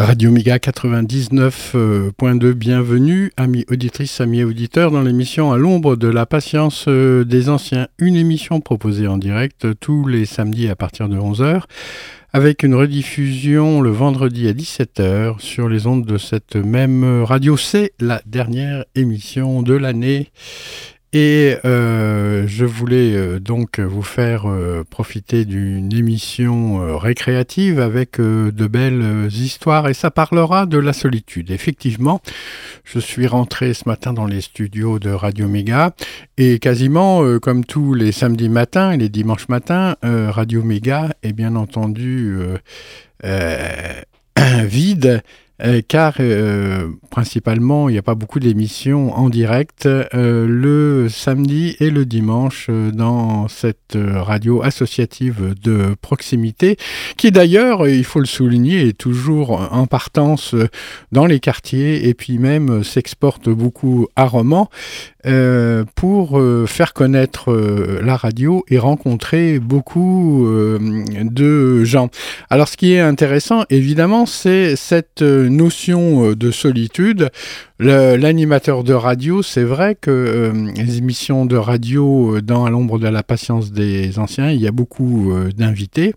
Radio Méga 99.2, bienvenue, amis auditrices, amis auditeurs, dans l'émission À l'ombre de la patience euh, des anciens, une émission proposée en direct tous les samedis à partir de 11h, avec une rediffusion le vendredi à 17h sur les ondes de cette même radio. C'est la dernière émission de l'année. Et euh, je voulais euh, donc vous faire euh, profiter d'une émission récréative avec de belles histoires. Et ça parlera de la solitude. Effectivement, je suis rentré ce matin dans les studios de Radio Méga. Et quasiment comme tous les samedis matins et les dimanches matins, Radio Méga est bien entendu vide euh, car euh, principalement il n'y a pas beaucoup d'émissions en direct euh, le samedi et le dimanche dans cette radio associative de proximité qui d'ailleurs, il faut le souligner, est toujours en partance dans les quartiers et puis même s'exporte beaucoup à Romans euh, pour euh, faire connaître euh, la radio et rencontrer beaucoup de gens. Alors ce qui est intéressant, évidemment, c'est cette notion de solitude. L'animateur de radio, c'est vrai que les émissions de radio dans À l'ombre de la patience des anciens, il y a beaucoup d'invités,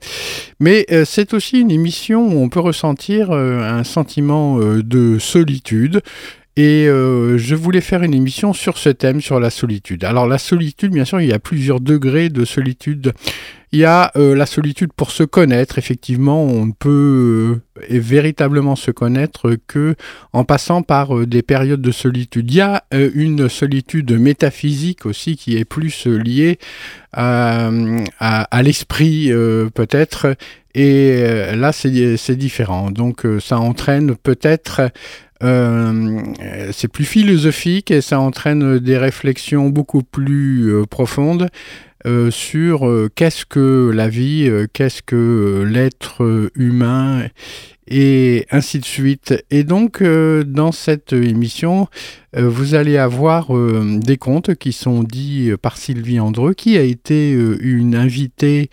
mais c'est aussi une émission où on peut ressentir un sentiment de solitude. Et euh, je voulais faire une émission sur ce thème, sur la solitude. Alors la solitude, bien sûr, il y a plusieurs degrés de solitude. Il y a euh, la solitude pour se connaître. Effectivement, on ne peut euh, véritablement se connaître que en passant par des périodes de solitude. Il y a une solitude métaphysique aussi qui est plus liée à, l'esprit peut-être. Et euh, là, c'est différent. Donc, euh, ça entraîne peut-être euh, c'est plus philosophique et ça entraîne des réflexions beaucoup plus profondes sur qu'est-ce que la vie, qu'est-ce que l'être humain et ainsi de suite. Et donc, dans cette émission, vous allez avoir des contes qui sont dits par Sylvie Andreux, qui a été une invitée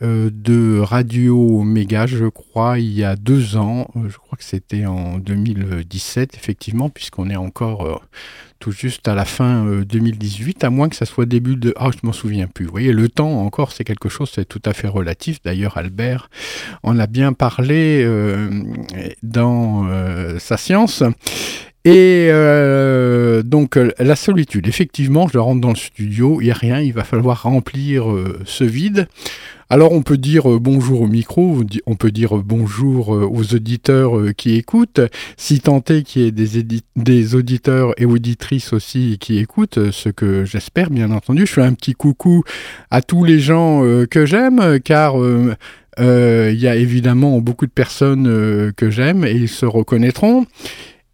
de Radio Méga, je crois, il y a deux ans. Euh, je crois que c'était en 2017, effectivement, puisqu'on est encore euh, tout juste à la fin euh, 2018, à moins que ça soit début de... Ah, je m'en souviens plus. Vous voyez, le temps encore, c'est quelque chose, c'est tout à fait relatif. D'ailleurs, Albert en a bien parlé euh, dans euh, sa science. Et euh, donc euh, la solitude, effectivement, je rentre dans le studio, il n'y a rien, il va falloir remplir euh, ce vide. Alors on peut dire euh, bonjour au micro, on peut dire euh, bonjour euh, aux auditeurs qui écoutent, si tant est qu'il y ait des, des auditeurs et auditrices aussi qui écoutent, ce que j'espère bien entendu. Je fais un petit coucou à tous les gens que j'aime, car il y a évidemment beaucoup de personnes que j'aime et ils se reconnaîtront.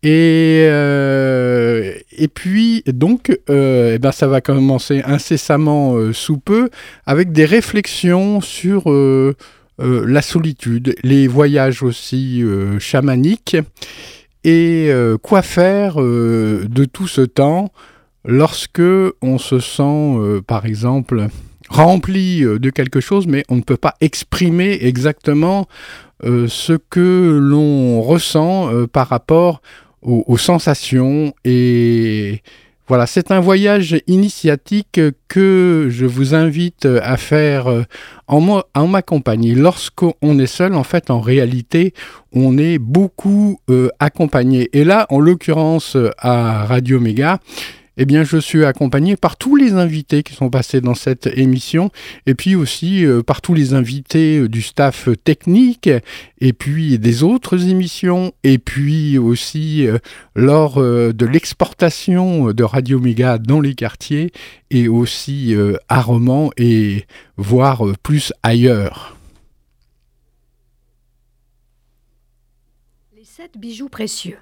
Et, euh, et puis, donc, euh, eh ben, ça va commencer incessamment euh, sous peu avec des réflexions sur la solitude, les voyages aussi chamaniques, et quoi faire de tout ce temps lorsque on se sent, par exemple, rempli de quelque chose, mais on ne peut pas exprimer exactement ce que l'on ressent par rapport aux, sensations et voilà, c'est un voyage initiatique que je vous invite à faire euh, en, en ma compagnie. Lorsqu'on est seul, en fait, en réalité, on est beaucoup euh, accompagné. Et là, en l'occurrence, à Radio Méga, eh bien, je suis accompagné par tous les invités qui sont passés dans cette émission, et puis aussi euh, par tous les invités euh, du staff technique, et puis des autres émissions, et puis aussi euh, lors de l'exportation de Radio Méga dans les quartiers, et aussi à Romans, et voire plus ailleurs. Les sept bijoux précieux.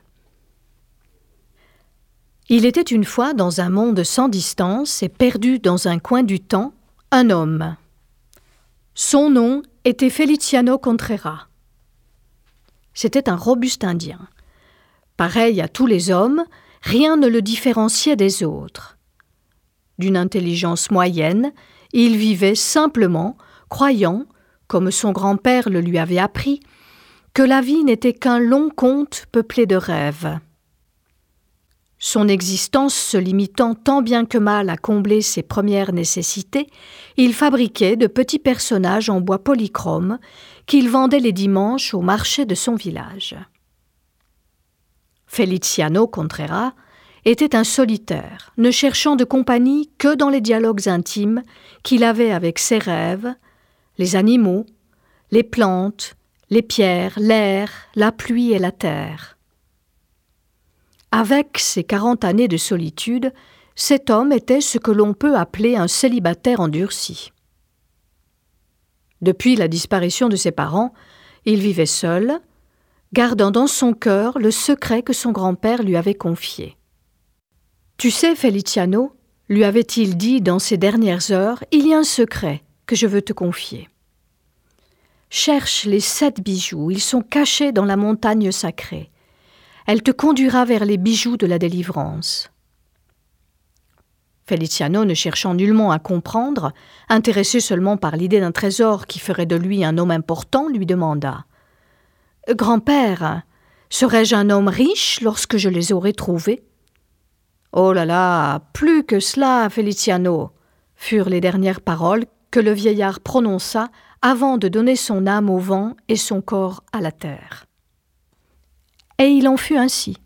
Il était une fois dans un monde sans distance et perdu dans un coin du temps, un homme. Son nom était Feliciano Contreras. C'était un robuste Indien. Pareil à tous les hommes, rien ne le différenciait des autres. D'une intelligence moyenne, il vivait simplement, croyant, comme son grand-père le lui avait appris, que la vie n'était qu'un long conte peuplé de rêves. Son existence se limitant tant bien que mal à combler ses premières nécessités, il fabriquait de petits personnages en bois polychrome qu'il vendait les dimanches au marché de son village. Feliciano Contreras était un solitaire, ne cherchant de compagnie que dans les dialogues intimes qu'il avait avec ses rêves, les animaux, les plantes, les pierres, l'air, la pluie et la terre. Avec ses quarante années de solitude, cet homme était ce que l'on peut appeler un célibataire endurci. Depuis la disparition de ses parents, il vivait seul, gardant dans son cœur le secret que son grand-père lui avait confié. Tu sais, Feliciano, lui avait-il dit dans ces dernières heures, il y a un secret que je veux te confier. Cherche les sept bijoux, ils sont cachés dans la montagne sacrée elle te conduira vers les bijoux de la délivrance. Feliciano, ne cherchant nullement à comprendre, intéressé seulement par l'idée d'un trésor qui ferait de lui un homme important, lui demanda Grand-père, serais-je un homme riche lorsque je les aurai trouvés Oh là là, plus que cela, Feliciano, furent les dernières paroles que le vieillard prononça avant de donner son âme au vent et son corps à la terre. Et il en fut ainsi.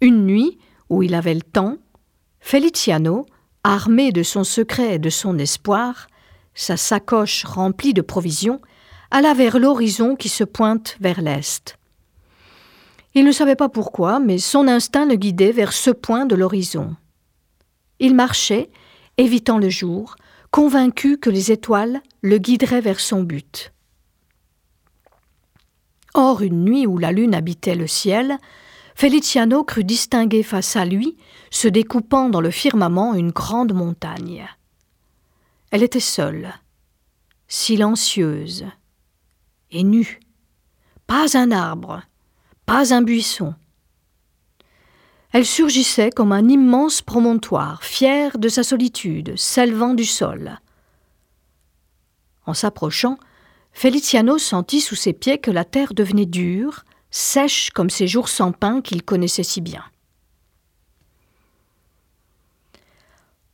Une nuit, où il avait le temps, Feliciano, armé de son secret et de son espoir, sa sacoche remplie de provisions, alla vers l'horizon qui se pointe vers l'est. Il ne savait pas pourquoi, mais son instinct le guidait vers ce point de l'horizon. Il marchait, évitant le jour, convaincu que les étoiles le guideraient vers son but. Or, une nuit où la lune habitait le ciel, Feliciano crut distinguer face à lui, se découpant dans le firmament, une grande montagne. Elle était seule, silencieuse et nue. Pas un arbre, pas un buisson. Elle surgissait comme un immense promontoire, fier de sa solitude, s'élevant du sol. En s'approchant, Feliciano sentit sous ses pieds que la terre devenait dure, sèche comme ces jours sans pain qu'il connaissait si bien.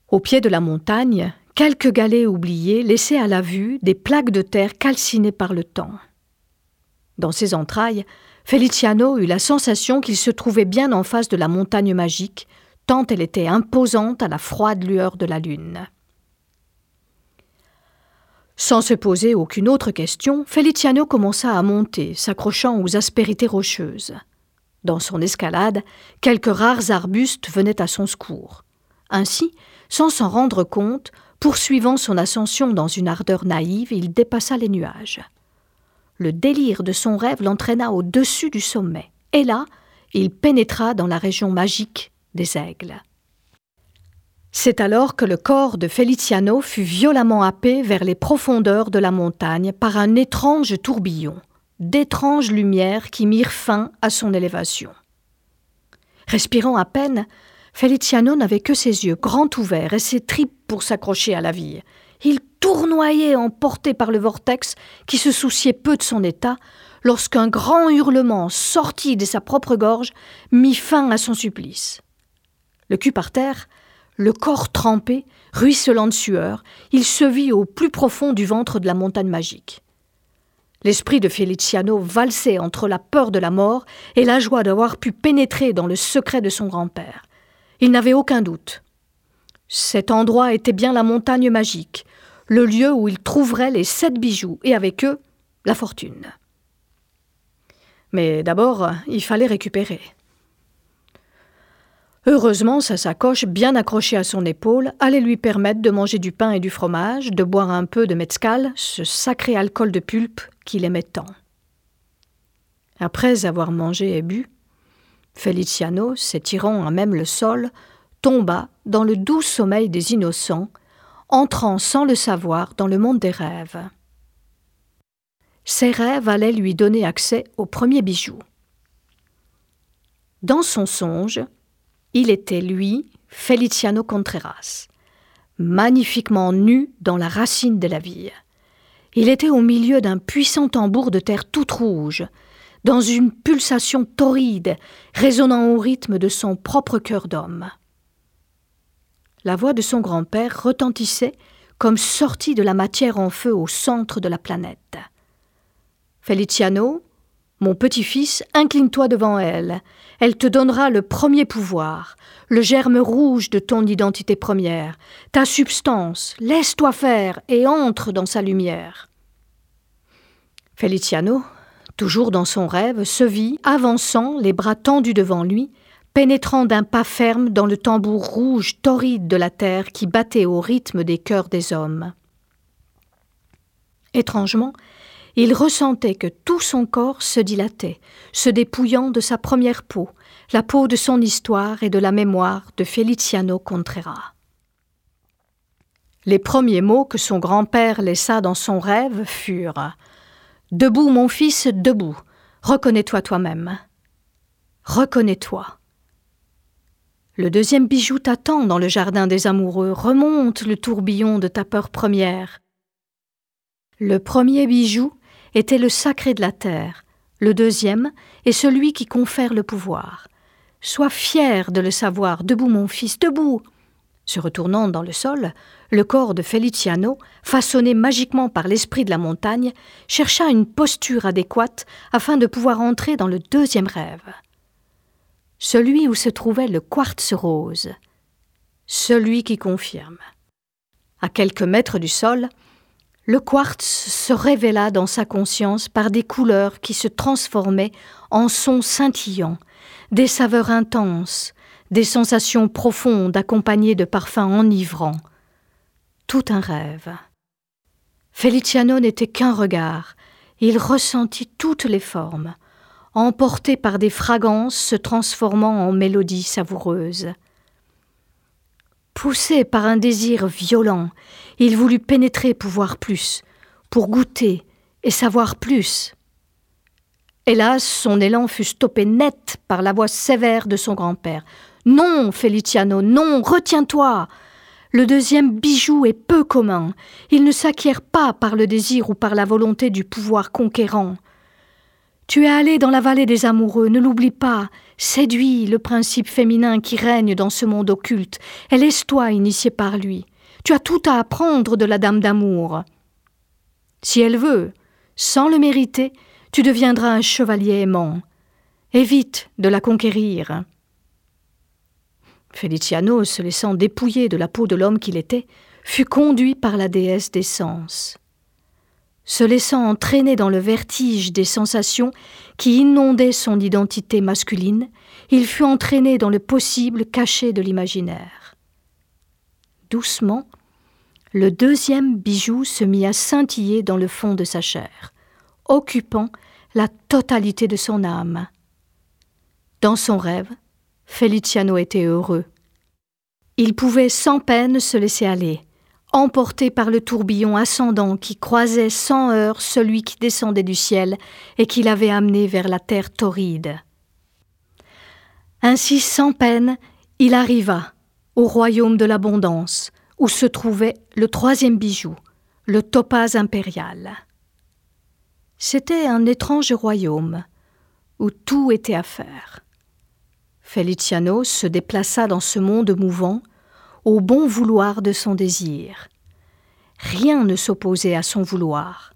Au pied de la montagne, quelques galets oubliés laissaient à la vue des plaques de terre calcinées par le temps. Dans ses entrailles, Feliciano eut la sensation qu'il se trouvait bien en face de la montagne magique, tant elle était imposante à la froide lueur de la lune. Sans se poser aucune autre question, Feliciano commença à monter, s'accrochant aux aspérités rocheuses. Dans son escalade, quelques rares arbustes venaient à son secours. Ainsi, sans s'en rendre compte, poursuivant son ascension dans une ardeur naïve, il dépassa les nuages. Le délire de son rêve l'entraîna au-dessus du sommet, et là, il pénétra dans la région magique des aigles. C'est alors que le corps de Feliciano fut violemment happé vers les profondeurs de la montagne par un étrange tourbillon, d'étranges lumières qui mirent fin à son élévation. Respirant à peine, Feliciano n'avait que ses yeux grands ouverts et ses tripes pour s'accrocher à la vie, Il tournoyait emporté par le vortex qui se souciait peu de son état, lorsqu'un grand hurlement sorti de sa propre gorge mit fin à son supplice. Le cul par terre, le corps trempé, ruisselant de sueur, il se vit au plus profond du ventre de la montagne magique. L'esprit de Feliciano valsait entre la peur de la mort et la joie d'avoir pu pénétrer dans le secret de son grand-père. Il n'avait aucun doute. Cet endroit était bien la montagne magique, le lieu où il trouverait les sept bijoux et avec eux la fortune. Mais d'abord, il fallait récupérer. Heureusement, sa sacoche, bien accrochée à son épaule, allait lui permettre de manger du pain et du fromage, de boire un peu de mezcal, ce sacré alcool de pulpe qu'il aimait tant. Après avoir mangé et bu, Feliciano, s'étirant à même le sol, tomba dans le doux sommeil des innocents, entrant sans le savoir dans le monde des rêves. Ses rêves allaient lui donner accès au premier bijou. Dans son songe, il était, lui, Feliciano Contreras, magnifiquement nu dans la racine de la vie. Il était au milieu d'un puissant tambour de terre toute rouge, dans une pulsation torride, résonnant au rythme de son propre cœur d'homme. La voix de son grand-père retentissait comme sortie de la matière en feu au centre de la planète. Feliciano, mon petit-fils, incline-toi devant elle. Elle te donnera le premier pouvoir, le germe rouge de ton identité première, ta substance. Laisse-toi faire et entre dans sa lumière. Feliciano, toujours dans son rêve, se vit, avançant, les bras tendus devant lui, pénétrant d'un pas ferme dans le tambour rouge torride de la terre qui battait au rythme des cœurs des hommes. Étrangement, il ressentait que tout son corps se dilatait, se dépouillant de sa première peau, la peau de son histoire et de la mémoire de Feliciano Contreras. Les premiers mots que son grand-père laissa dans son rêve furent Debout, mon fils, debout. Reconnais-toi toi-même. Reconnais-toi. Le deuxième bijou t'attend dans le jardin des amoureux. Remonte le tourbillon de ta peur première. Le premier bijou était le sacré de la terre, le deuxième est celui qui confère le pouvoir. Sois fier de le savoir, debout mon fils, debout. Se retournant dans le sol, le corps de Feliciano, façonné magiquement par l'esprit de la montagne, chercha une posture adéquate afin de pouvoir entrer dans le deuxième rêve. Celui où se trouvait le quartz rose. Celui qui confirme. À quelques mètres du sol, le quartz se révéla dans sa conscience par des couleurs qui se transformaient en sons scintillants, des saveurs intenses, des sensations profondes accompagnées de parfums enivrants. Tout un rêve. Feliciano n'était qu'un regard, il ressentit toutes les formes, emporté par des fragrances se transformant en mélodies savoureuses. Poussé par un désir violent, il voulut pénétrer pour voir plus, pour goûter et savoir plus. Hélas, son élan fut stoppé net par la voix sévère de son grand-père. Non, Feliciano, non, retiens-toi. Le deuxième bijou est peu commun. Il ne s'acquiert pas par le désir ou par la volonté du pouvoir conquérant. Tu es allé dans la vallée des amoureux, ne l'oublie pas. Séduis le principe féminin qui règne dans ce monde occulte, et laisse-toi initier par lui. Tu as tout à apprendre de la dame d'amour. Si elle veut, sans le mériter, tu deviendras un chevalier aimant. Évite de la conquérir. Feliciano, se laissant dépouiller de la peau de l'homme qu'il était, fut conduit par la déesse des sens se laissant entraîner dans le vertige des sensations qui inondaient son identité masculine, il fut entraîné dans le possible caché de l'imaginaire. Doucement, le deuxième bijou se mit à scintiller dans le fond de sa chair, occupant la totalité de son âme. Dans son rêve, Feliciano était heureux. Il pouvait sans peine se laisser aller, emporté par le tourbillon ascendant qui croisait sans heurts celui qui descendait du ciel et qui l'avait amené vers la terre torride. Ainsi sans peine, il arriva au royaume de l'abondance, où se trouvait le troisième bijou, le topaz impérial. C'était un étrange royaume où tout était à faire. Feliciano se déplaça dans ce monde mouvant au bon vouloir de son désir. Rien ne s'opposait à son vouloir.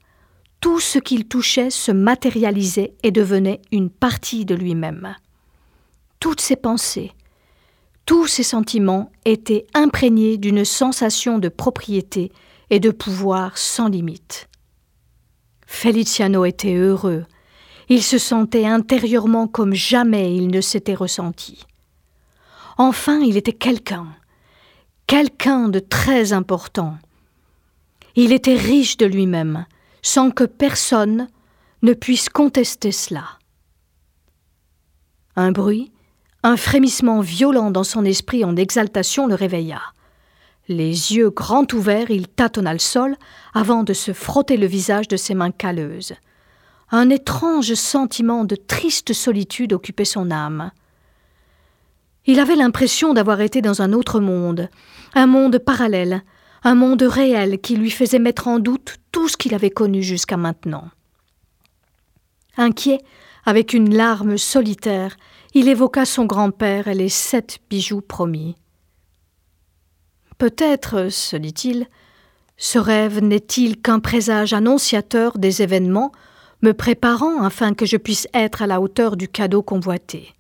Tout ce qu'il touchait se matérialisait et devenait une partie de lui-même. Toutes ses pensées, tous ses sentiments étaient imprégnés d'une sensation de propriété et de pouvoir sans limite. Feliciano était heureux. Il se sentait intérieurement comme jamais il ne s'était ressenti. Enfin, il était quelqu'un, quelqu'un de très important. Il était riche de lui-même, sans que personne ne puisse contester cela. Un bruit, un frémissement violent dans son esprit en exaltation le réveilla. Les yeux grands ouverts, il tâtonna le sol avant de se frotter le visage de ses mains calleuses. Un étrange sentiment de triste solitude occupait son âme. Il avait l'impression d'avoir été dans un autre monde, un monde parallèle, un monde réel qui lui faisait mettre en doute tout ce qu'il avait connu jusqu'à maintenant. Inquiet, avec une larme solitaire, il évoqua son grand-père et les sept bijoux promis. Peut-être, se dit-il, ce rêve n'est-il qu'un présage annonciateur des événements me préparant afin que je puisse être à la hauteur du cadeau convoité.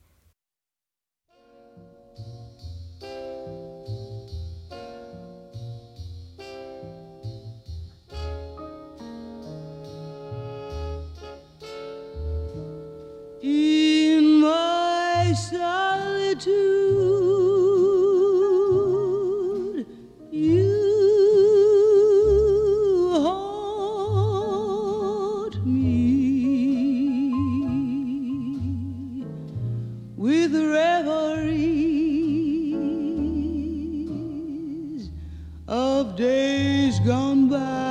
Solitude, you haunt me with reveries of days gone by.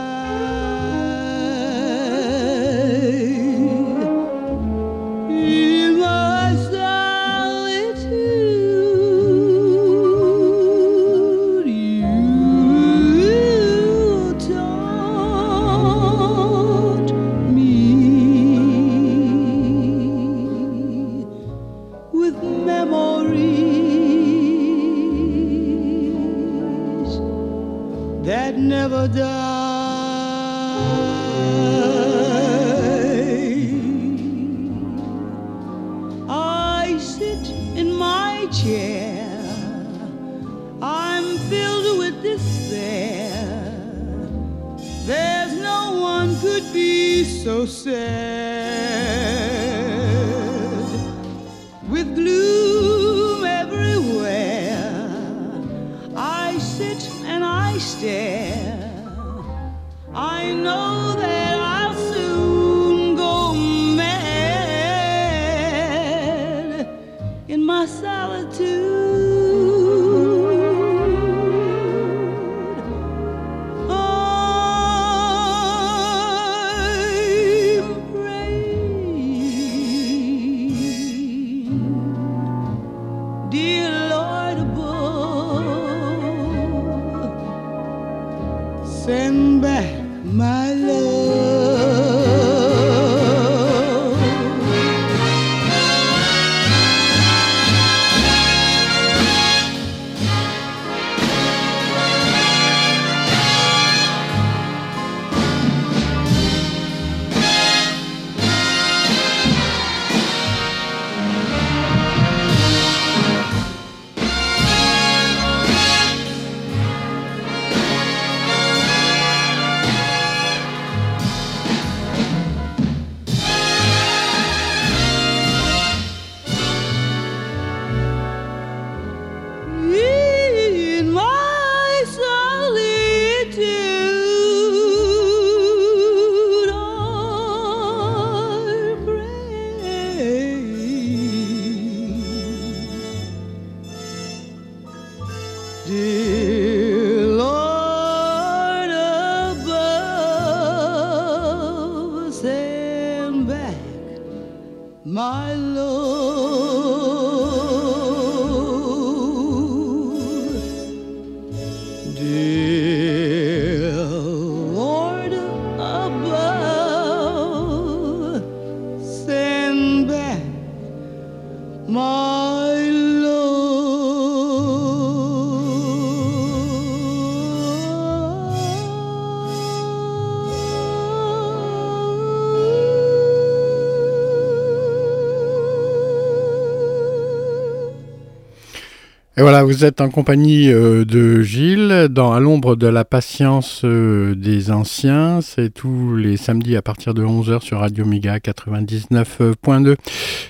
Voilà, vous êtes en compagnie euh, de Gilles dans À l'ombre de la patience euh, des anciens. C'est tous les samedis à partir de 11h sur Radio Méga 99.2.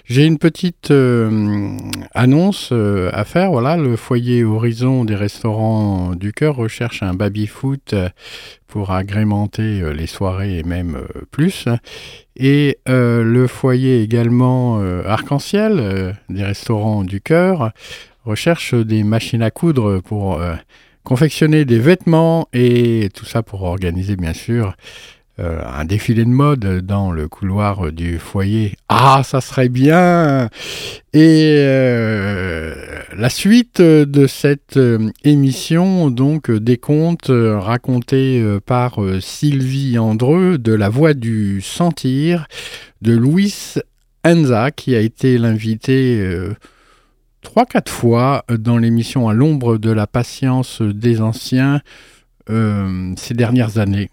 J'ai une petite euh, annonce à faire. Voilà, le foyer Horizon des restaurants du cœur recherche un baby-foot pour agrémenter les soirées et même plus. Et le foyer également Arc-en-Ciel des restaurants du cœur recherche des machines à coudre pour euh, confectionner des vêtements et tout ça pour organiser bien sûr euh, un défilé de mode dans le couloir du foyer. Ah, ça serait bien Et euh, la suite de cette émission, donc des contes racontés par Sylvie Andreux de La Voix du Sentir de Louis Enza, qui a été l'invité trois, quatre fois dans l'émission À l'ombre de la patience des anciens euh, ces dernières années.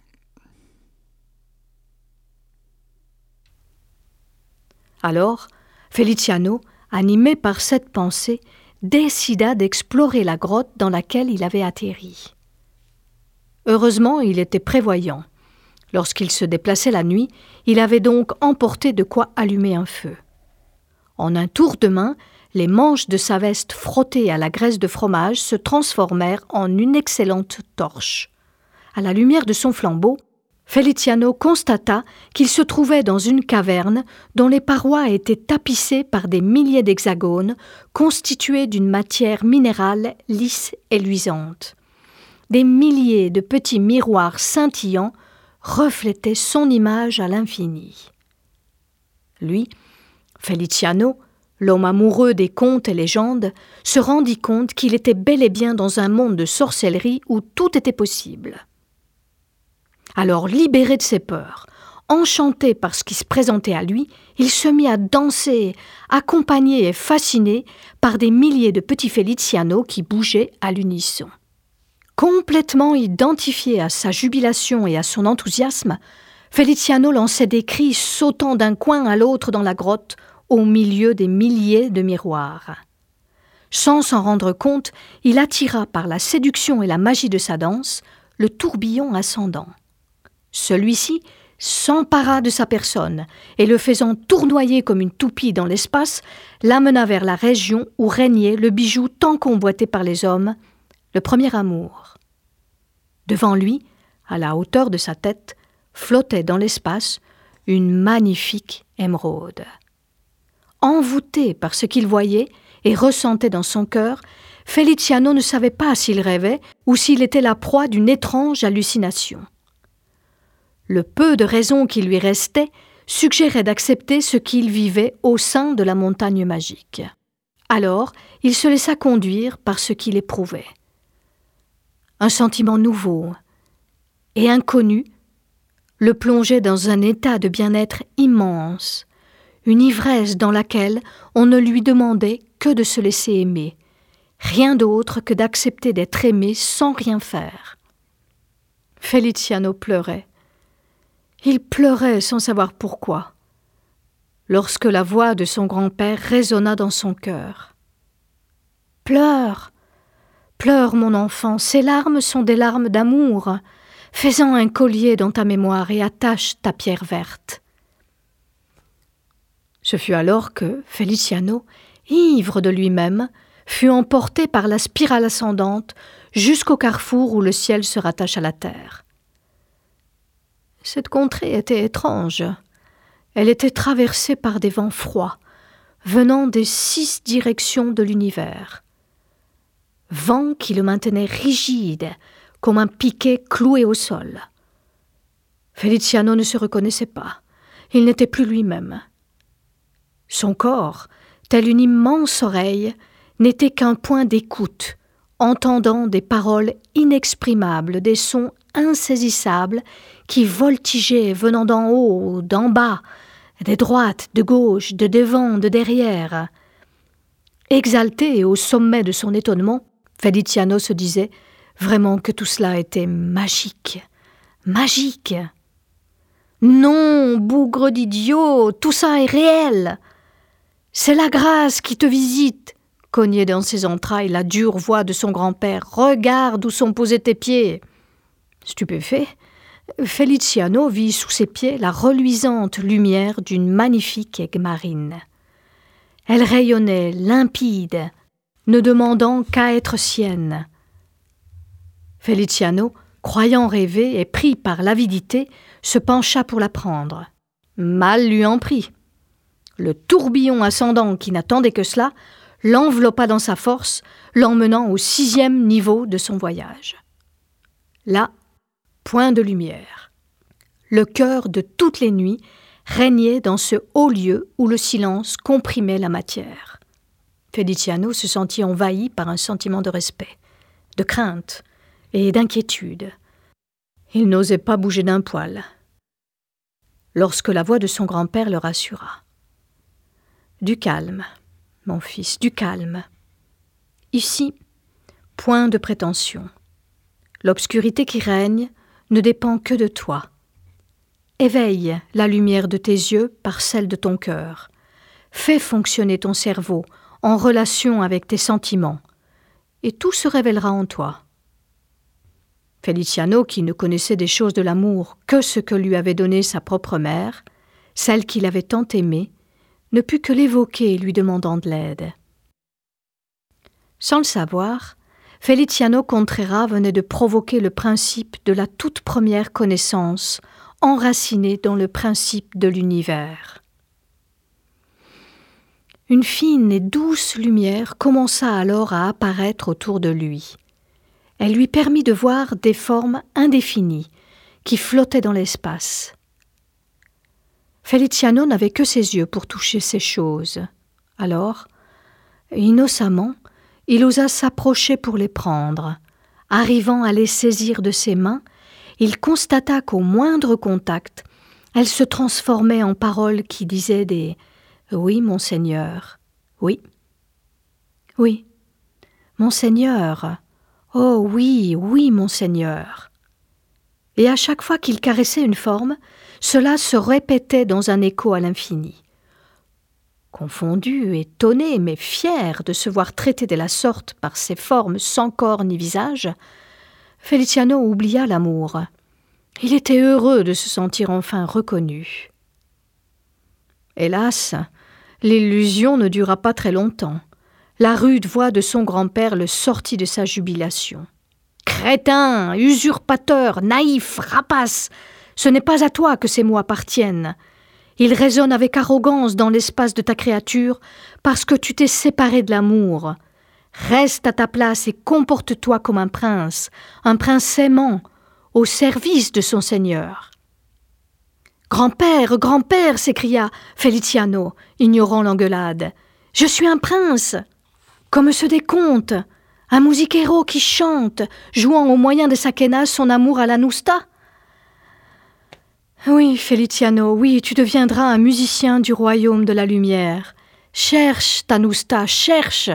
Alors, Feliciano, animé par cette pensée, décida d'explorer la grotte dans laquelle il avait atterri. Heureusement, il était prévoyant. Lorsqu'il se déplaçait la nuit, il avait donc emporté de quoi allumer un feu. En un tour de main, les manches de sa veste frottées à la graisse de fromage se transformèrent en une excellente torche. À la lumière de son flambeau, Feliciano constata qu'il se trouvait dans une caverne dont les parois étaient tapissées par des milliers d'hexagones constitués d'une matière minérale lisse et luisante. Des milliers de petits miroirs scintillants reflétaient son image à l'infini. Lui, Feliciano, L'homme amoureux des contes et légendes se rendit compte qu'il était bel et bien dans un monde de sorcellerie où tout était possible. Alors, libéré de ses peurs, enchanté par ce qui se présentait à lui, il se mit à danser, accompagné et fasciné par des milliers de petits Feliciano qui bougeaient à l'unisson. Complètement identifié à sa jubilation et à son enthousiasme, Feliciano lançait des cris sautant d'un coin à l'autre dans la grotte, au milieu des milliers de miroirs. Sans s'en rendre compte, il attira par la séduction et la magie de sa danse le tourbillon ascendant. Celui-ci s'empara de sa personne et le faisant tournoyer comme une toupie dans l'espace, l'amena vers la région où régnait le bijou tant convoité par les hommes, le premier amour. Devant lui, à la hauteur de sa tête, flottait dans l'espace une magnifique émeraude. Envoûté par ce qu'il voyait et ressentait dans son cœur, Feliciano ne savait pas s'il rêvait ou s'il était la proie d'une étrange hallucination. Le peu de raison qui lui restait suggérait d'accepter ce qu'il vivait au sein de la montagne magique. Alors, il se laissa conduire par ce qu'il éprouvait. Un sentiment nouveau et inconnu le plongeait dans un état de bien-être immense, une ivresse dans laquelle on ne lui demandait que de se laisser aimer, rien d'autre que d'accepter d'être aimé sans rien faire. Feliciano pleurait. Il pleurait sans savoir pourquoi, lorsque la voix de son grand-père résonna dans son cœur. Pleure, pleure, mon enfant, ces larmes sont des larmes d'amour. Fais-en un collier dans ta mémoire et attache ta pierre verte. Ce fut alors que Feliciano, ivre de lui-même, fut emporté par la spirale ascendante jusqu'au carrefour où le ciel se rattache à la terre. Cette contrée était étrange. Elle était traversée par des vents froids, venant des six directions de l'univers. Vents qui le maintenaient rigide, comme un piquet cloué au sol. Feliciano ne se reconnaissait pas. Il n'était plus lui-même. Son corps, tel une immense oreille, n'était qu'un point d'écoute, entendant des paroles inexprimables, des sons insaisissables qui voltigeaient venant d'en haut, d'en bas, des droites, de gauche, de devant, de derrière. Exalté au sommet de son étonnement, Feliciano se disait vraiment que tout cela était magique. Magique. Non, bougre d'idiot, tout ça est réel. C'est la grâce qui te visite, cognait dans ses entrailles la dure voix de son grand-père. Regarde où sont posés tes pieds. Stupéfait, Feliciano vit sous ses pieds la reluisante lumière d'une magnifique aiguille marine. Elle rayonnait limpide, ne demandant qu'à être sienne. Feliciano, croyant rêver et pris par l'avidité, se pencha pour la prendre. Mal lui en prit. Le tourbillon ascendant qui n'attendait que cela l'enveloppa dans sa force, l'emmenant au sixième niveau de son voyage. Là, point de lumière. Le cœur de toutes les nuits régnait dans ce haut lieu où le silence comprimait la matière. Feliciano se sentit envahi par un sentiment de respect, de crainte et d'inquiétude. Il n'osait pas bouger d'un poil. Lorsque la voix de son grand-père le rassura. Du calme, mon fils, du calme. Ici, point de prétention. L'obscurité qui règne ne dépend que de toi. Éveille la lumière de tes yeux par celle de ton cœur. Fais fonctionner ton cerveau en relation avec tes sentiments, et tout se révélera en toi. Feliciano, qui ne connaissait des choses de l'amour que ce que lui avait donné sa propre mère, celle qu'il avait tant aimée, ne put que l'évoquer lui demandant de l'aide. Sans le savoir, Feliciano Contreras venait de provoquer le principe de la toute première connaissance, enraciné dans le principe de l'univers. Une fine et douce lumière commença alors à apparaître autour de lui. Elle lui permit de voir des formes indéfinies qui flottaient dans l'espace. Feliciano n'avait que ses yeux pour toucher ces choses. Alors, innocemment, il osa s'approcher pour les prendre. Arrivant à les saisir de ses mains, il constata qu'au moindre contact, elles se transformaient en paroles qui disaient des Oui, monseigneur, oui. Oui, monseigneur, oh oui, oui, monseigneur. Et à chaque fois qu'il caressait une forme, cela se répétait dans un écho à l'infini. Confondu, étonné, mais fier de se voir traité de la sorte par ces formes sans corps ni visage, Feliciano oublia l'amour. Il était heureux de se sentir enfin reconnu. Hélas, l'illusion ne dura pas très longtemps. La rude voix de son grand-père le sortit de sa jubilation. Crétin, usurpateur, naïf, rapace, ce n'est pas à toi que ces mots appartiennent. Ils résonnent avec arrogance dans l'espace de ta créature parce que tu t'es séparé de l'amour. Reste à ta place et comporte-toi comme un prince, un prince aimant, au service de son Seigneur. Grand-père, grand-père, s'écria Feliciano, ignorant l'engueulade. Je suis un prince, comme ceux des contes, un musiquero qui chante, jouant au moyen de sa quena son amour à la nousta. Oui, Feliciano, oui, tu deviendras un musicien du royaume de la lumière. Cherche, Tanusta, cherche.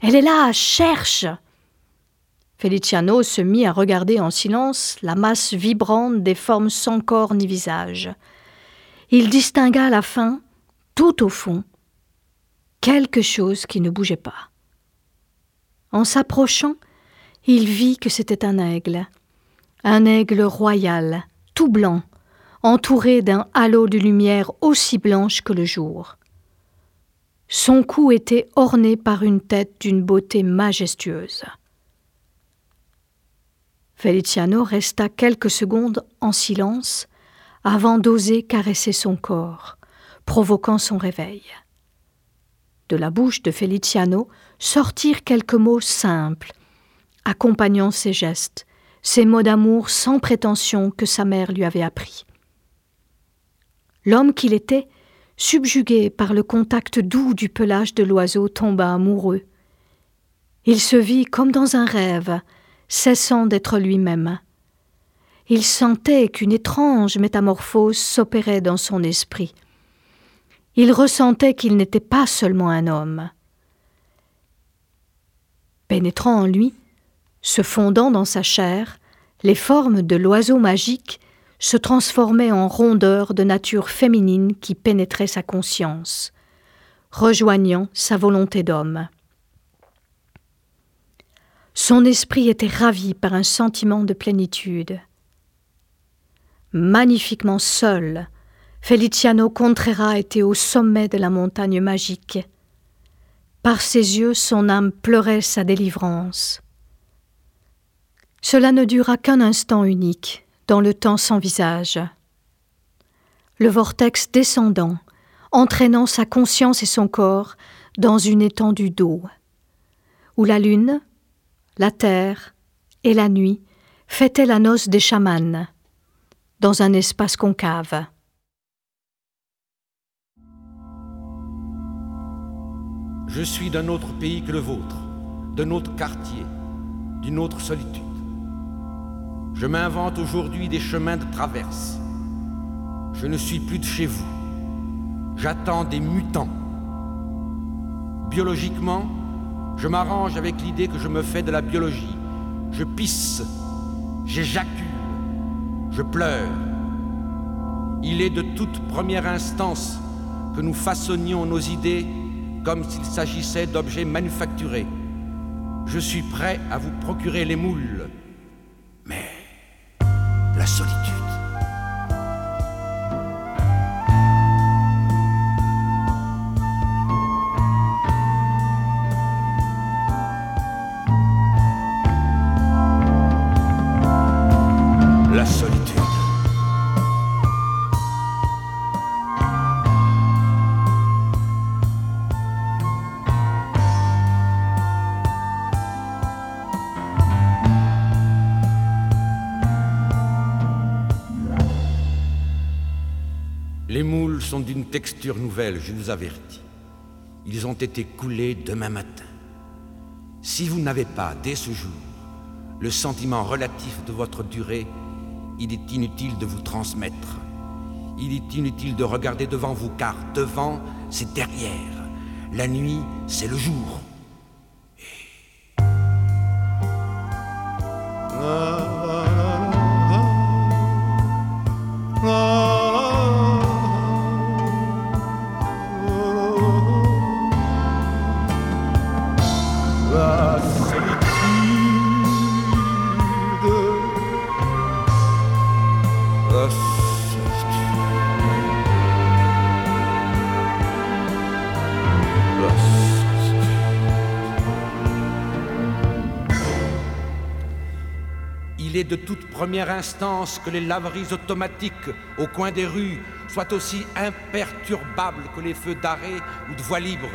Elle est là, cherche. Feliciano se mit à regarder en silence la masse vibrante des formes sans corps ni visage. Il distingua à la fin, tout au fond, quelque chose qui ne bougeait pas. En s'approchant, il vit que c'était un aigle, un aigle royal, tout blanc, entouré d'un halo de lumière aussi blanche que le jour. Son cou était orné par une tête d'une beauté majestueuse. Feliciano resta quelques secondes en silence avant d'oser caresser son corps, provoquant son réveil. De la bouche de Feliciano sortirent quelques mots simples, accompagnant ses gestes, ces mots d'amour sans prétention que sa mère lui avait appris. L'homme qu'il était, subjugué par le contact doux du pelage de l'oiseau, tomba amoureux. Il se vit comme dans un rêve, cessant d'être lui-même. Il sentait qu'une étrange métamorphose s'opérait dans son esprit. Il ressentait qu'il n'était pas seulement un homme. Pénétrant en lui, se fondant dans sa chair, les formes de l'oiseau magique se transformait en rondeur de nature féminine qui pénétrait sa conscience, rejoignant sa volonté d'homme. Son esprit était ravi par un sentiment de plénitude. Magnifiquement seul, Feliciano Contreras était au sommet de la montagne magique. Par ses yeux, son âme pleurait sa délivrance. Cela ne dura qu'un instant unique, dans le temps sans visage. Le vortex descendant, entraînant sa conscience et son corps dans une étendue d'eau, où la lune, la terre et la nuit fêtaient la noce des chamans, dans un espace concave. Je suis d'un autre pays que le vôtre, d'un autre quartier, d'une autre solitude. Je m'invente aujourd'hui des chemins de traverse. Je ne suis plus de chez vous. J'attends des mutants. Biologiquement, je m'arrange avec l'idée que je me fais de la biologie. Je pisse, j'éjacule, je pleure. Il est de toute première instance que nous façonnions nos idées comme s'il s'agissait d'objets manufacturés. Je suis prêt à vous procurer les moules, texture nouvelle, je vous avertis. Ils ont été coulés demain matin. Si vous n'avez pas, dès ce jour, le sentiment relatif de votre durée, il est inutile de vous transmettre. Il est inutile de regarder devant vous, car devant, c'est derrière. La nuit, c'est le jour. De toute première instance que les laveries automatiques au coin des rues soient aussi imperturbables que les feux d'arrêt ou de voie libre.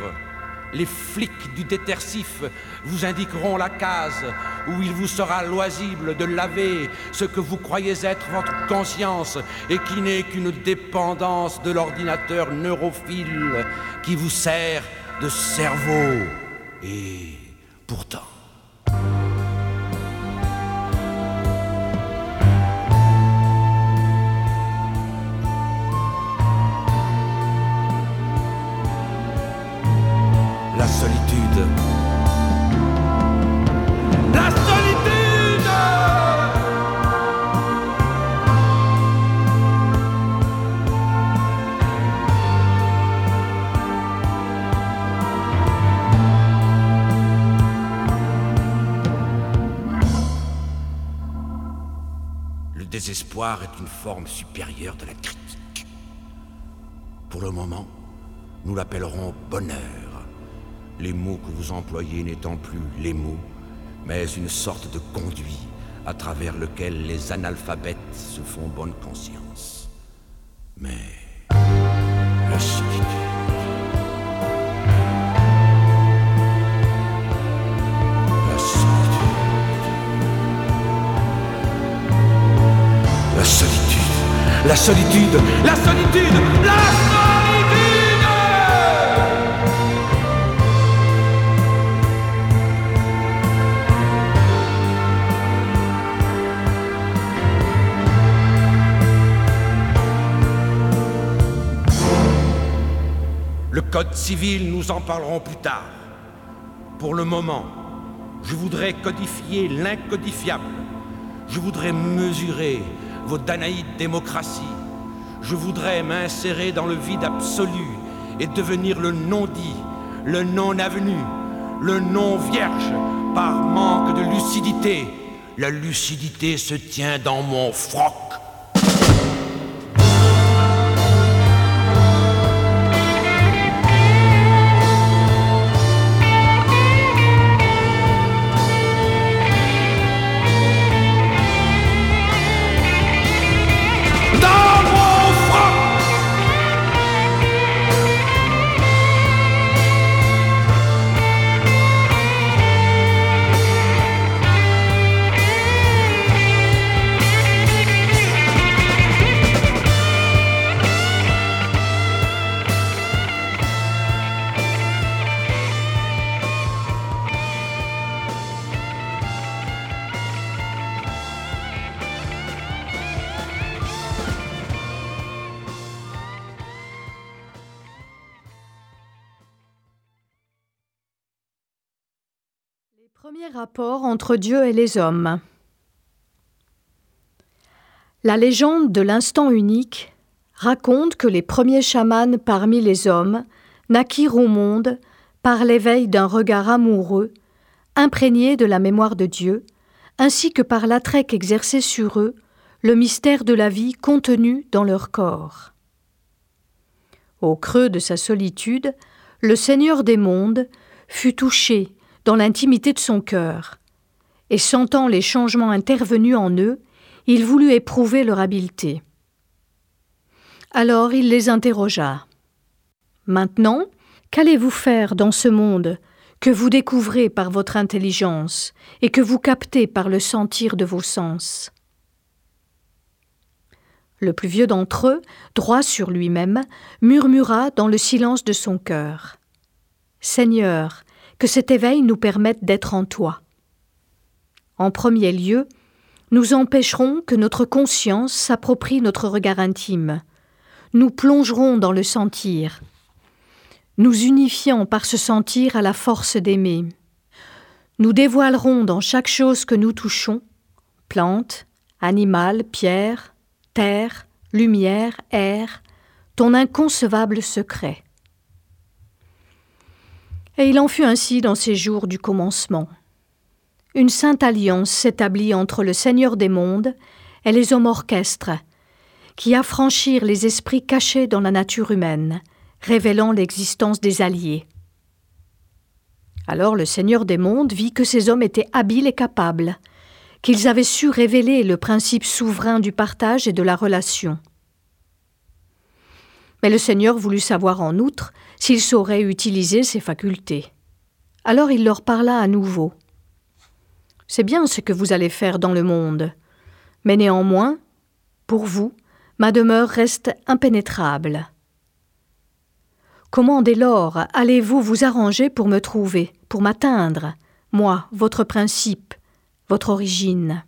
Les flics du détersif vous indiqueront la case où il vous sera loisible de laver ce que vous croyez être votre conscience et qui n'est qu'une dépendance de l'ordinateur neurophile qui vous sert de cerveau. Et pourtant, désespoir est une forme supérieure de la critique. Pour le moment, nous l'appellerons bonheur. Les mots que vous employez n'étant plus les mots, mais une sorte de conduit à travers lequel les analphabètes se font bonne conscience. Mais la solitude. La solitude. La solitude. La solitude. Le code civil, nous en parlerons plus tard. Pour le moment, je voudrais codifier l'incodifiable. Je voudrais mesurer vos danaïdes démocraties. Je voudrais m'insérer dans le vide absolu et devenir le non-dit, le non-avenu, le non-vierge, par manque de lucidité. La lucidité se tient dans mon froc. Entre Dieu et les hommes. La légende de l'instant unique raconte que les premiers chamans parmi les hommes naquirent au monde par l'éveil d'un regard amoureux, imprégné de la mémoire de Dieu, ainsi que par l'attrait qu'exerçait sur eux le mystère de la vie contenu dans leur corps. Au creux de sa solitude, le Seigneur des mondes fut touché dans l'intimité de son cœur. Et sentant les changements intervenus en eux, il voulut éprouver leur habileté. Alors il les interrogea. Maintenant, qu'allez-vous faire dans ce monde que vous découvrez par votre intelligence et que vous captez par le sentir de vos sens? Le plus vieux d'entre eux, droit sur lui-même, murmura dans le silence de son cœur. Seigneur, que cet éveil nous permette d'être en toi. En premier lieu, nous empêcherons que notre conscience s'approprie notre regard intime. Nous plongerons dans le sentir, nous unifiant par ce sentir à la force d'aimer. Nous dévoilerons dans chaque chose que nous touchons, plante, animal, pierre, terre, lumière, air, ton inconcevable secret. Et il en fut ainsi dans ces jours du commencement. Une sainte alliance s'établit entre le Seigneur des mondes et les hommes orchestres, qui affranchirent les esprits cachés dans la nature humaine, révélant l'existence des alliés. Alors le Seigneur des mondes vit que ces hommes étaient habiles et capables, qu'ils avaient su révéler le principe souverain du partage et de la relation. Mais le Seigneur voulut savoir en outre s'ils sauraient utiliser ces facultés. Alors il leur parla à nouveau. C'est bien ce que vous allez faire dans le monde, mais néanmoins, pour vous, ma demeure reste impénétrable. Comment dès lors allez-vous vous arranger pour me trouver, pour m'atteindre, moi, votre principe, votre origine?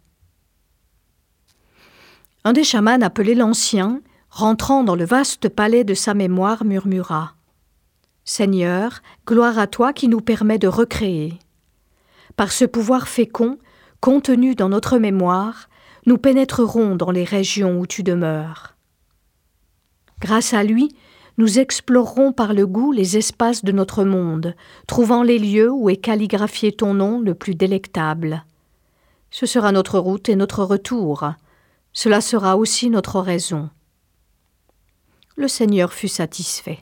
Un des chamans appelé l'Ancien rentrant dans le vaste palais de sa mémoire, murmura Seigneur, gloire à toi qui nous permet de recréer. Par ce pouvoir fécond, contenu dans notre mémoire, nous pénétrerons dans les régions où tu demeures. Grâce à lui, nous explorerons par le goût les espaces de notre monde, trouvant les lieux où est calligraphié ton nom le plus délectable. Ce sera notre route et notre retour. Cela sera aussi notre raison le Seigneur fut satisfait.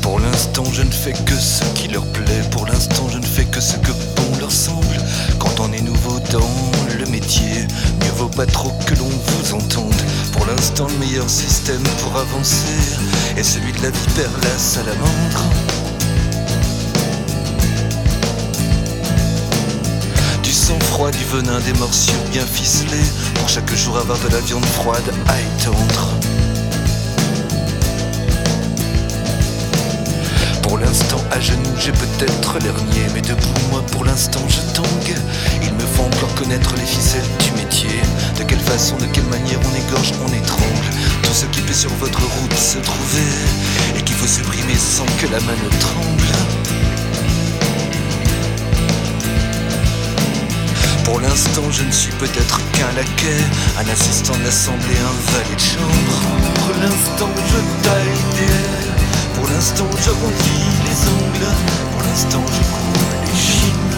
Pour l'instant, je ne fais que ce qui leur plaît. Pour l'instant, je ne fais que ce que bon leur semble. Quand on est nouveau dans le métier, mieux vaut pas trop que l'on vous entende. Pour l'instant, le meilleur système pour avancer est celui de la vipère, la salamandre. Sang-froid, du venin, des morsures bien ficelées, pour chaque jour avoir de la viande froide à étendre. Pour l'instant, à genoux, j'ai peut-être l'hernier, mais debout, moi, pour l'instant, je tangue. Il me faut encore connaître les ficelles du métier. De quelle façon, de quelle manière on égorge, on étrangle. Tout ce qui peut sur votre route se trouver, et qu'il faut supprimer sans que la main ne tremble. Pour l'instant, je ne suis peut-être qu'un laquais, un assistant de l'assemblée, un valet de chambre. l'instant je taille des airs, pour l'instant j'arrondis les ongles, pour l'instant je cours les chines,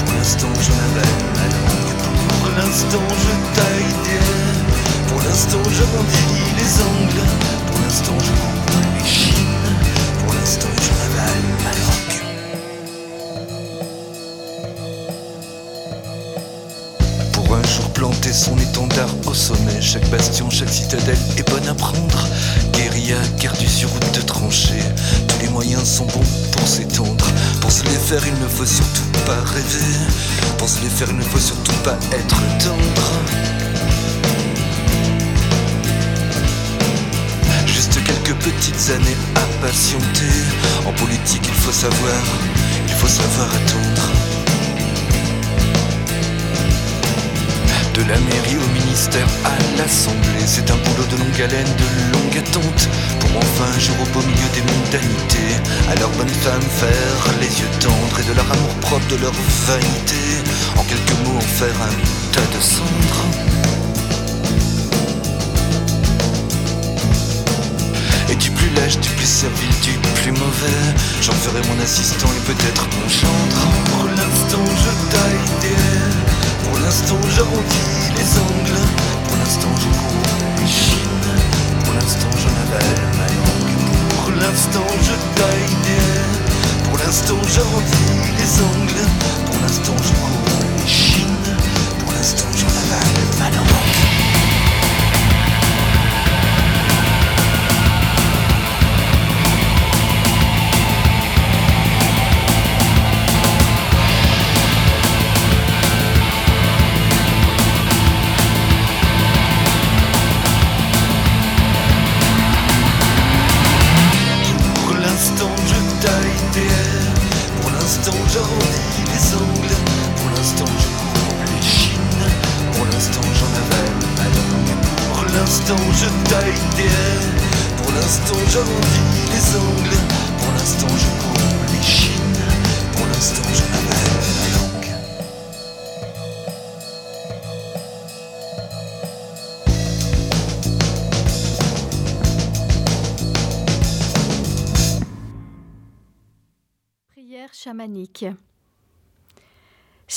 pour l'instant j'en avale ma langue, pour l'instant je taille des airs, pour l'instant j'arrondis les ongles, pour l'instant je cours les chines, pour l'instant j'en avale ma langue. Son étendard au sommet. Chaque bastion, chaque citadelle est bonne à prendre. Guérilla, gardu sur route de tranchée. Tous les moyens sont bons pour s'étendre. Pour se les faire, il ne faut surtout pas rêver. Pour se les faire, il ne faut surtout pas être tendre. Juste quelques petites années à patienter. En politique, il faut savoir, il faut savoir attendre. De la mairie au ministère à l'Assemblée, c'est un boulot de longue haleine, de longue attente, pour enfin un jour au beau milieu des mondanités, à leurs bonnes femmes faire les yeux tendres et de leur amour propre, de leur vanité, en quelques mots en faire un tas de cendres. Et du plus lâche, du plus servile, du plus mauvais. J'en ferai mon assistant et peut-être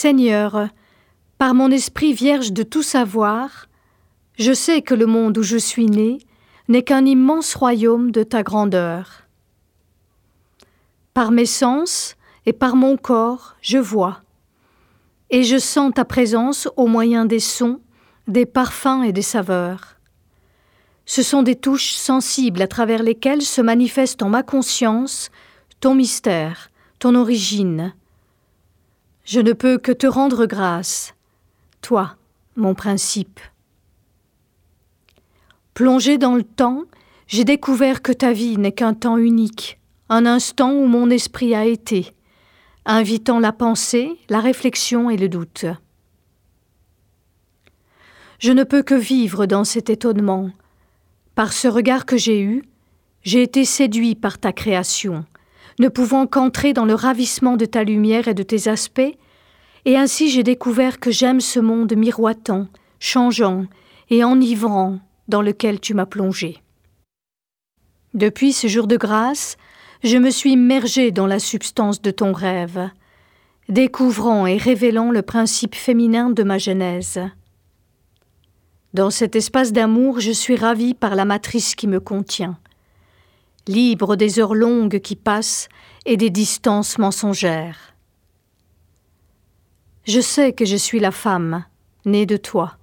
Seigneur, par mon esprit vierge de tout savoir, je sais que le monde où je suis né n'est qu'un immense royaume de ta grandeur. Par mes sens et par mon corps, je vois, et je sens ta présence au moyen des sons, des parfums et des saveurs. Ce sont des touches sensibles à travers lesquelles se manifeste en ma conscience ton mystère, ton origine, je ne peux que te rendre grâce, toi, mon principe. Plongé dans le temps, j'ai découvert que ta vie n'est qu'un temps unique, un instant où mon esprit a été, invitant la pensée, la réflexion et le doute. Je ne peux que vivre dans cet étonnement. Par ce regard que j'ai eu, j'ai été séduit par ta création, ne pouvant qu'entrer dans le ravissement de ta lumière et de tes aspects, et ainsi j'ai découvert que j'aime ce monde miroitant, changeant et enivrant dans lequel tu m'as plongé. Depuis ce jour de grâce, je me suis immergée dans la substance de ton rêve, découvrant et révélant le principe féminin de ma genèse. Dans cet espace d'amour, je suis ravie par la matrice qui me contient libre des heures longues qui passent et des distances mensongères. Je sais que je suis la femme, née de toi.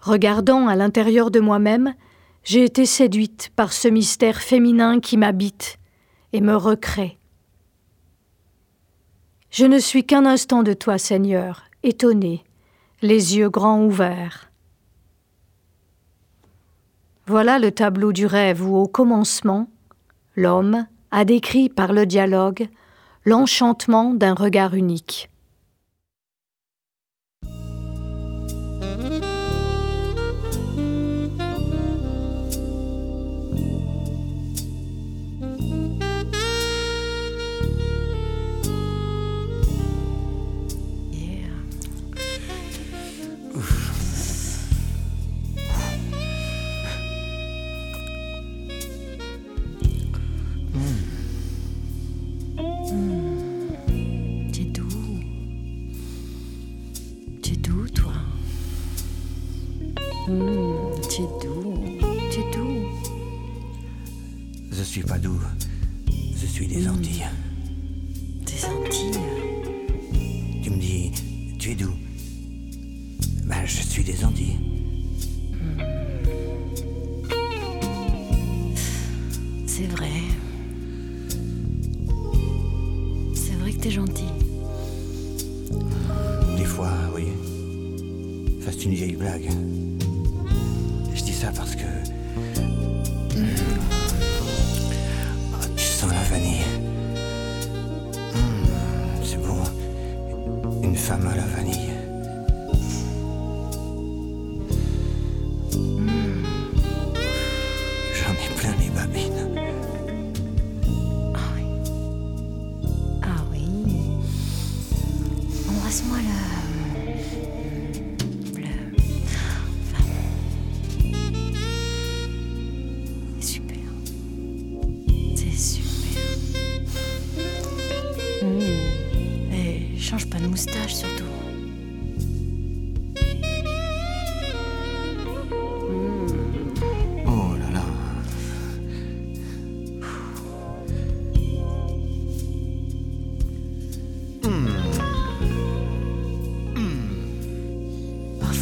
Regardant à l'intérieur de moi-même, j'ai été séduite par ce mystère féminin qui m'habite et me recrée. Je ne suis qu'un instant de toi, Seigneur, étonné, les yeux grands ouverts. Voilà le tableau du rêve où, au commencement, l'homme a décrit par le dialogue l'enchantement d'un regard unique.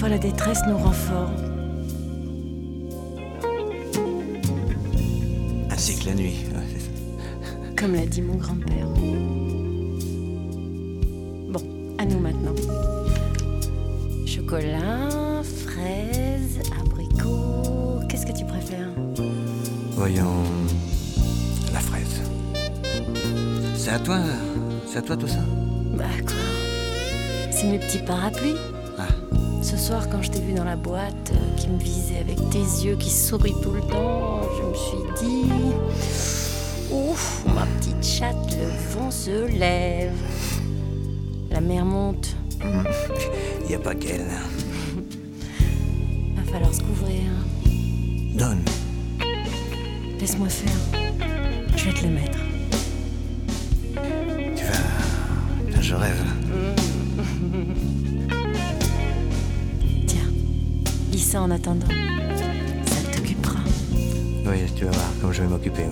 Parfois la détresse nous rend forts. Ainsi que la nuit. ouais, c'est ça. Comme l'a dit mon grand-père. Bon, à nous maintenant. Chocolat, fraises, abricots. Qu'est-ce que tu préfères? Voyons. La fraise. C'est à toi C'est à toi tout ça Bah quoi? C'est mes petits parapluies. Ce soir, quand je t'ai vu dans la boîte, euh, qui me visait avec tes yeux qui sourient tout le temps, je me suis dit. Ouf, ma petite chatte, le vent se lève. La mer monte. Y a pas qu'elle. Va falloir se couvrir. Donne. Laisse-moi faire. Je vais te le mettre. Attendant. Ça t'occupera. Oui, tu vas voir comme je vais m'occuper.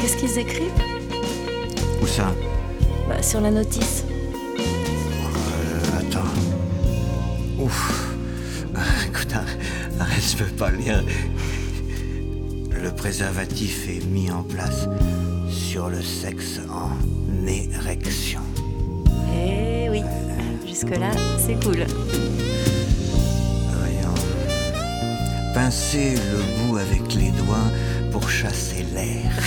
Qu'est-ce qu'ils écrivent? Où ça? Bah, sur la notice. Euh, Attends. Ouf. Ah, Écoute, arrête, arrête, je peux pas lire. Le préservatif est mis en place sur le sexe en jusque-là, c'est cool. Voyons. Pincer le bout avec les doigts pour chasser l'air.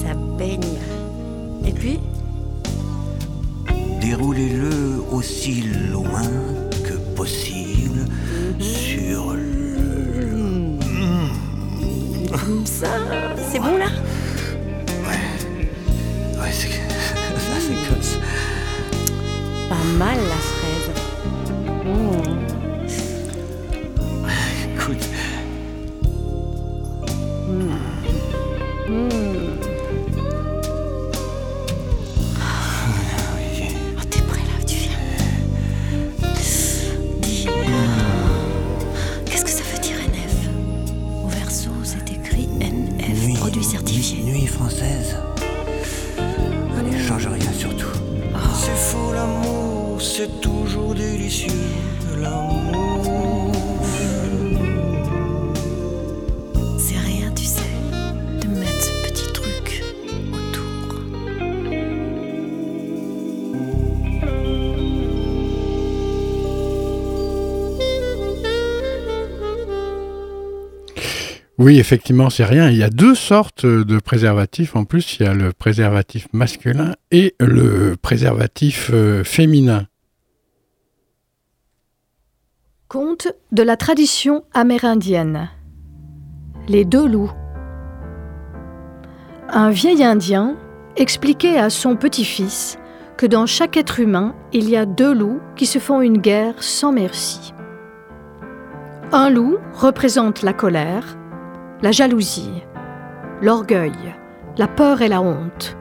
Ça baigne. Et puis? Déroulez-le aussi loin que possible sur le... Comme ça, c'est bon là? Mal Oui, effectivement, c'est rien. Il y a deux sortes de préservatifs. En plus, il y a le préservatif masculin et le préservatif euh, féminin. Conte de la tradition amérindienne. Les deux loups. Un vieil Indien expliquait à son petit-fils que dans chaque être humain, il y a deux loups qui se font une guerre sans merci. Un loup représente la colère, la jalousie, l'orgueil, la peur et la honte.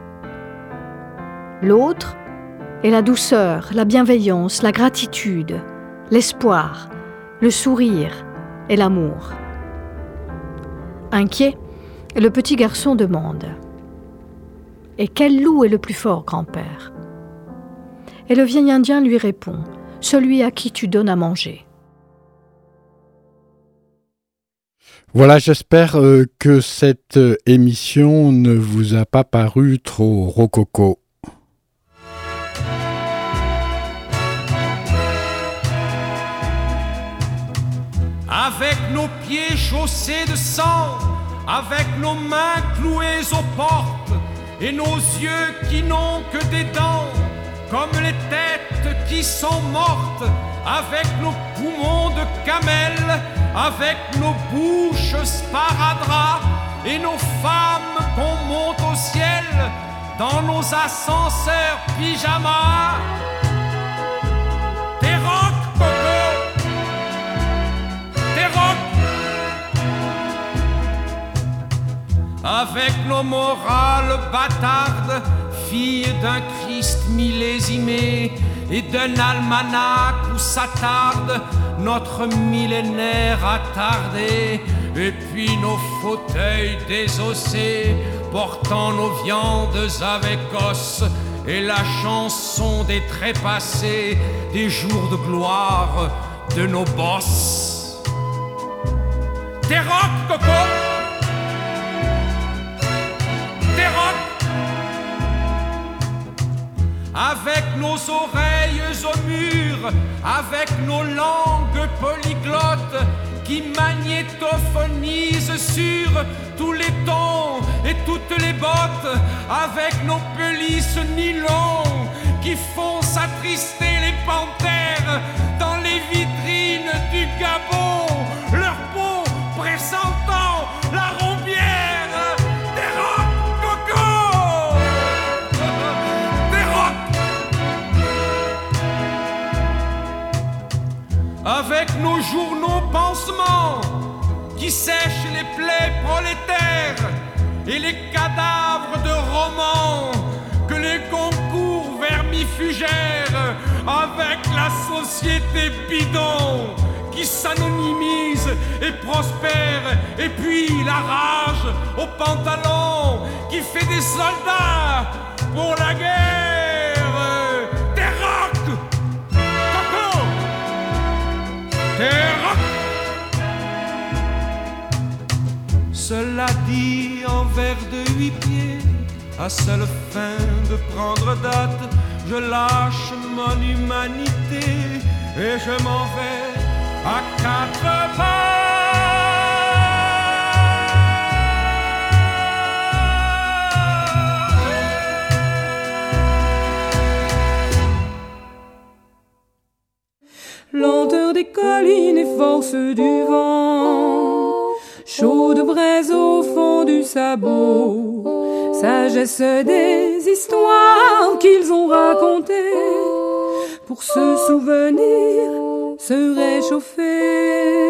L'autre est la douceur, la bienveillance, la gratitude, l'espoir, le sourire et l'amour. Inquiet, le petit garçon demande Et quel loup est le plus fort, grand-père? Et le vieil Indien lui répond Celui à qui tu donnes à manger. Voilà, j'espère euh, que cette euh, émission ne vous a pas paru trop rococo. Avec nos pieds chaussés de sang, avec nos mains clouées aux portes et nos yeux qui n'ont que des dents, comme les têtes qui sont mortes, avec nos poumons de camel, avec nos bouches sparadrap et nos femmes qu'on monte au ciel dans nos ascenseurs pyjamas. T'es rock, Coco T'es rock Avec nos morales bâtardes, filles d'un Christ millésimé et d'un almanach où s'attarde notre millénaire attardé, et puis nos fauteuils désossés, portant nos viandes avec os, et la chanson des trépassés, des jours de gloire de nos bosses. T'es rock, Coco avec nos oreilles au mur, avec nos langues polyglottes qui magnétophonisent sur tous les tons et toutes les bottes, avec nos pelisses nylon qui font s'attrister les panthères dans les vitrines du Gabon, leur peau pressentant nos journaux pansements qui sèchent les plaies prolétaires et les cadavres de romans que les concours vermifugèrent avec la société bidon qui s'anonymise et prospère et puis la rage au pantalon qui fait des soldats pour la guerre Cela dit en vers de huit pieds, à seule fin de prendre date, je lâche mon humanité et je m'en vais à quatre lenteur des collines et force du vent, chaude braise au fond du sabot, sagesse des histoires qu'ils ont racontées, pour se souvenir, se réchauffer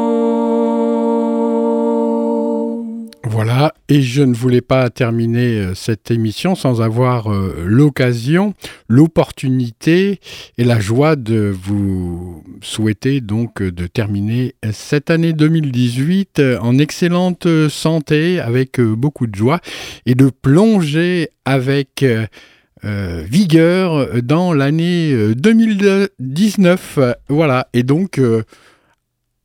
Et je ne voulais pas terminer euh, cette émission sans avoir euh, l'occasion, l'opportunité et la joie de vous souhaiter donc euh, de terminer cette année 2018 euh, en excellente santé, avec beaucoup de joie, et de plonger avec vigueur dans l'année euh, 2019. Voilà, et donc...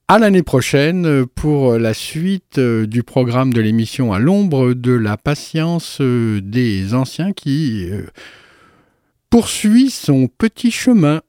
à l'année prochaine pour la suite euh, du programme de l'émission à l'ombre de la patience euh, des anciens qui euh, poursuit son petit chemin.